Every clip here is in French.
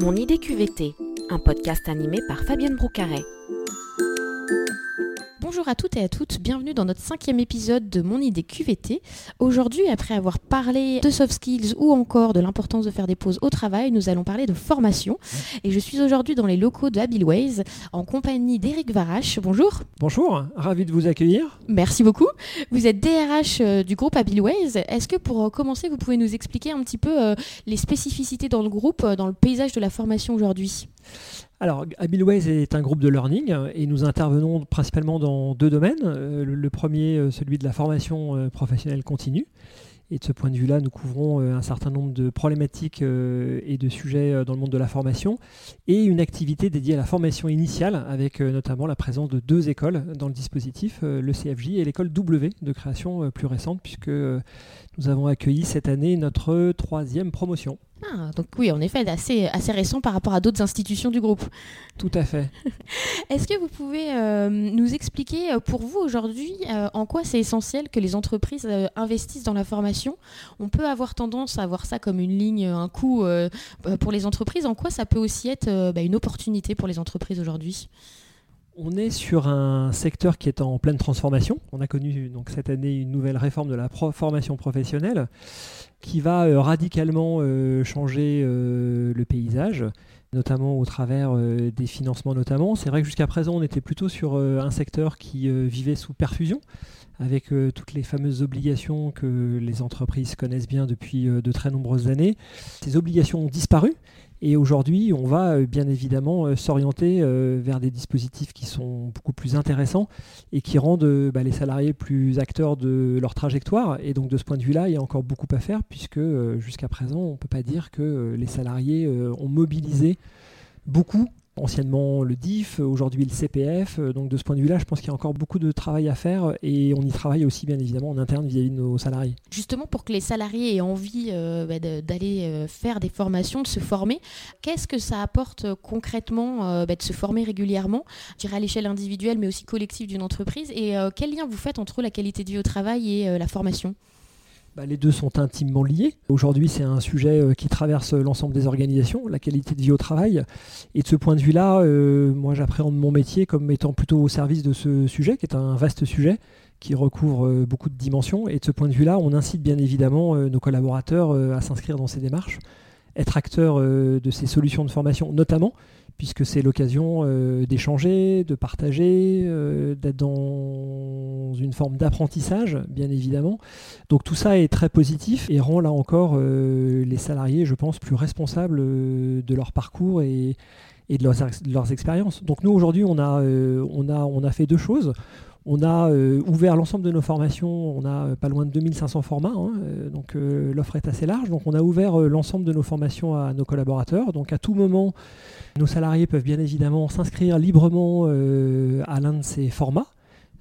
Mon idée QVT, un podcast animé par Fabienne Broucaret. Bonjour à toutes et à toutes, bienvenue dans notre cinquième épisode de Mon idée QVT. Aujourd'hui, après avoir parlé de soft skills ou encore de l'importance de faire des pauses au travail, nous allons parler de formation. Et je suis aujourd'hui dans les locaux de Habilways en compagnie d'Éric Varache. Bonjour. Bonjour, ravi de vous accueillir. Merci beaucoup. Vous êtes DRH euh, du groupe Habilways. Est-ce que pour euh, commencer, vous pouvez nous expliquer un petit peu euh, les spécificités dans le groupe, dans le paysage de la formation aujourd'hui? Alors, Abilways est un groupe de learning et nous intervenons principalement dans deux domaines. Euh, le premier, euh, celui de la formation euh, professionnelle continue. Et de ce point de vue-là, nous couvrons un certain nombre de problématiques et de sujets dans le monde de la formation et une activité dédiée à la formation initiale avec notamment la présence de deux écoles dans le dispositif, le CFJ et l'école W de création plus récente puisque nous avons accueilli cette année notre troisième promotion. Ah, donc oui, en effet, assez, assez récent par rapport à d'autres institutions du groupe. Tout à fait. Est-ce que vous pouvez euh, nous expliquer euh, pour vous aujourd'hui euh, en quoi c'est essentiel que les entreprises investissent dans la formation? On peut avoir tendance à voir ça comme une ligne, un coût pour les entreprises. En quoi ça peut aussi être bah, une opportunité pour les entreprises aujourd'hui? On est sur un secteur qui est en pleine transformation. On a connu cette année une nouvelle réforme de la formation professionnelle qui va euh, radicalement euh, changer euh, le paysage notamment au travers des financements notamment. C'est vrai que jusqu'à présent, on était plutôt sur un secteur qui vivait sous perfusion, avec toutes les fameuses obligations que les entreprises connaissent bien depuis de très nombreuses années. Ces obligations ont disparu et aujourd'hui, on va euh, bien évidemment euh, s'orienter euh, vers des dispositifs qui sont beaucoup plus intéressants et qui rendent bah, les salariés plus acteurs de leur trajectoire. Et donc de ce point de vue-là, il y a encore beaucoup à faire puisque jusqu'à présent, on ne peut pas dire que les salariés ont mobilisé beaucoup anciennement le DIF, aujourd'hui le CPF. Euh, donc de ce point de vue-là, je pense qu'il y a encore beaucoup de travail à faire et on y travaille aussi bien évidemment en interne vis-à-vis de nos salariés. Justement pour que les salariés aient envie euh, bah, d'aller euh, faire des formations, de se former, qu'est-ce que ça apporte concrètement bah, de se former régulièrement, je dirais à l'échelle individuelle mais aussi collective d'une entreprise? Et quel lien vous faites entre la qualité de vie au travail et la formation? Bah, les deux sont intimement liés. Aujourd'hui, c'est un sujet euh, qui traverse l'ensemble des organisations, la qualité de vie au travail. Et de ce point de vue-là, euh, moi, j'appréhende mon métier comme étant plutôt au service de ce sujet, qui est un vaste sujet qui recouvre euh, beaucoup de dimensions. Et de ce point de vue-là, on incite bien évidemment nos collaborateurs à s'inscrire dans ces démarches, être acteurs de ces solutions de formation, notamment puisque c'est l'occasion euh, d'échanger, de partager, euh, d'être dans une forme d'apprentissage, bien évidemment. Donc tout ça est très positif et rend là encore euh, les salariés, je pense, plus responsables de leur parcours et, de, leurs, expériences. Donc nous, aujourd'hui, on on, a, on a fait deux choses. On a ouvert l'ensemble de nos formations, on a pas loin de 2500 formats, hein, donc l'offre est assez large. Donc on a ouvert l'ensemble de nos formations à nos collaborateurs. Donc à tout moment, nos salariés peuvent bien évidemment s'inscrire librement euh, à l'un de ces formats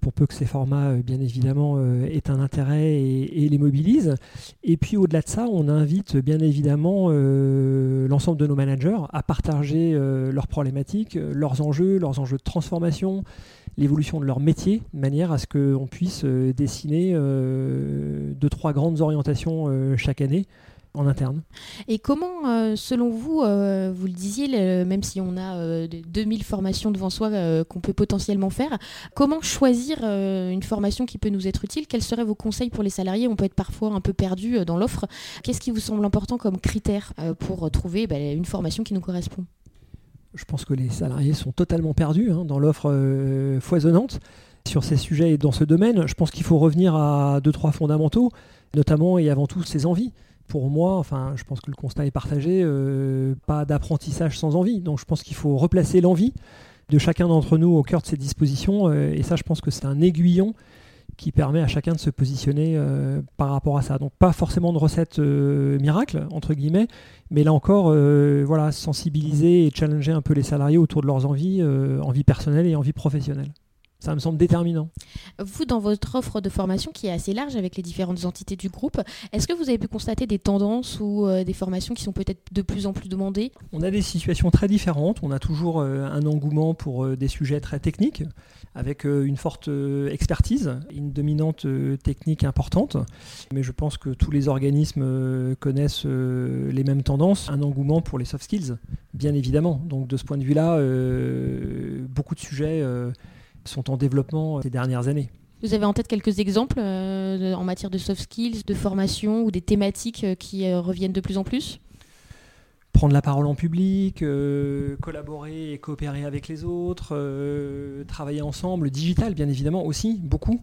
pour peu que ces formats, euh, bien évidemment, euh, aient un intérêt et, les mobilisent. Et puis au-delà de ça, on invite bien évidemment l'ensemble de nos managers à partager leurs problématiques, leurs enjeux, leurs enjeux de transformation, l'évolution de leur métier, de manière à ce qu'on puisse dessiner deux, trois grandes orientations chaque année en interne. Et comment, euh, selon vous, euh, vous le disiez, même si on a 2000 euh, formations devant soi qu'on peut potentiellement faire, comment choisir une formation qui peut nous être utile? Quels seraient vos conseils pour les salariés? On peut être parfois un peu perdu dans l'offre. Qu'est-ce qui vous semble important comme critère pour trouver bah, une formation qui nous correspond? Je pense que les salariés sont totalement perdus hein, dans l'offre foisonnante sur ces sujets et dans ce domaine. Je pense qu'il faut revenir à deux, trois fondamentaux, notamment et avant tout ses envies pour moi, enfin, je pense que le constat est partagé, euh, pas d'apprentissage sans envie. Donc je pense qu'il faut replacer l'envie de chacun d'entre nous au cœur de ces dispositions. Euh, et ça, je pense que c'est un aiguillon qui permet à chacun de se positionner euh, par rapport à ça. Donc pas forcément de recette miracle, entre guillemets, mais là encore, voilà, sensibiliser et challenger un peu les salariés autour de leurs envies, envies personnelles et envies professionnelles. Ça me semble déterminant. Vous, dans votre offre de formation qui est assez large avec les différentes entités du groupe, est-ce que vous avez pu constater des tendances ou euh, des formations qui sont peut-être de plus en plus demandées? On a des situations très différentes. On a toujours euh, un engouement pour euh, des sujets très techniques, avec une forte expertise, une dominante technique importante. Mais je pense que tous les organismes connaissent les mêmes tendances. Un engouement pour les soft skills, bien évidemment. Donc de ce point de vue-là, beaucoup de sujets sont en développement ces dernières années. Vous avez en tête quelques exemples en matière de soft skills, de formation ou des thématiques qui reviennent de plus en plus? Prendre la parole en public, euh, collaborer et coopérer avec les autres, euh, travailler ensemble, digital bien évidemment aussi, beaucoup,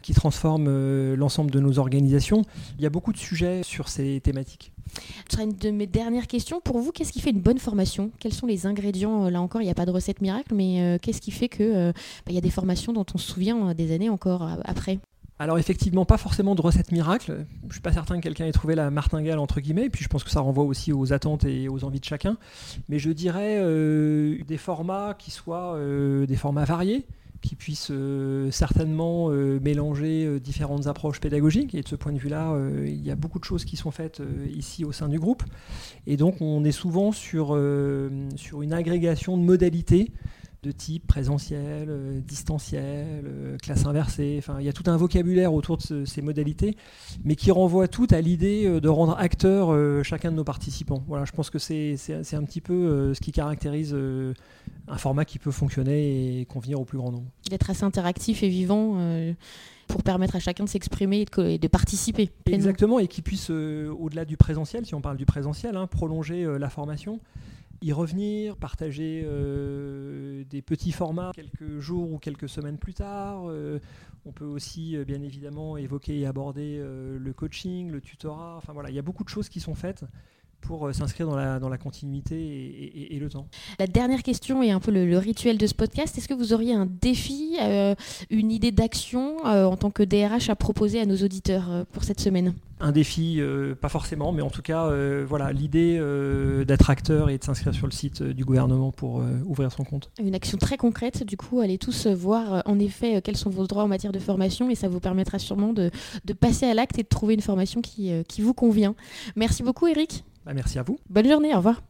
qui transforme euh, l'ensemble de nos organisations. Il y a beaucoup de sujets sur ces thématiques. Ce sera une de mes dernières questions. Pour vous, qu'est-ce qui fait une bonne formation? Quels sont les ingrédients? Là encore, il n'y a pas de recette miracle, mais qu'est-ce qui fait qu'il bah, y a des formations dont on se souvient des années encore après? Alors effectivement, pas forcément de recette miracle. Je ne suis pas certain que quelqu'un ait trouvé la martingale entre guillemets. puis je pense que ça renvoie aussi aux attentes et aux envies de chacun. Mais je dirais euh, des formats qui soient euh, des formats variés, qui puissent euh, certainement mélanger différentes approches pédagogiques. Et de ce point de vue-là, il y a beaucoup de choses qui sont faites ici au sein du groupe. Et donc on est souvent sur une agrégation de modalités de type présentiel, euh, distanciel, euh, classe inversée. Enfin, il y a tout un vocabulaire autour de ces modalités, mais qui renvoie tout à l'idée euh, de rendre acteur chacun de nos participants. Voilà, je pense que c'est un petit peu ce qui caractérise un format qui peut fonctionner et convenir au plus grand nombre. D'être assez interactif et vivant pour permettre à chacun de s'exprimer et, de participer. Exactement, et qui puisse, au-delà du présentiel, si on parle du présentiel, hein, prolonger la formation y revenir, partager euh, des petits formats quelques jours ou quelques semaines plus tard. Euh, on peut aussi euh, bien évidemment évoquer et aborder le coaching, le tutorat. Enfin voilà, il y a beaucoup de choses qui sont faites pour euh, s'inscrire dans la, dans la continuité et, le temps. La dernière question est un peu le, rituel de ce podcast. Est-ce que vous auriez un défi, euh, une idée d'action euh, en tant que DRH à proposer à nos auditeurs pour cette semaine? Un défi, pas forcément, mais en tout cas, voilà, l'idée d'être acteur et de s'inscrire sur le site du gouvernement pour ouvrir son compte. Une action très concrète, du coup, allez tous voir en effet quels sont vos droits en matière de formation et ça vous permettra sûrement de, de passer à l'acte et de trouver une formation qui, qui vous convient. Merci beaucoup, Eric. Bah, merci à vous. Bonne journée, au revoir.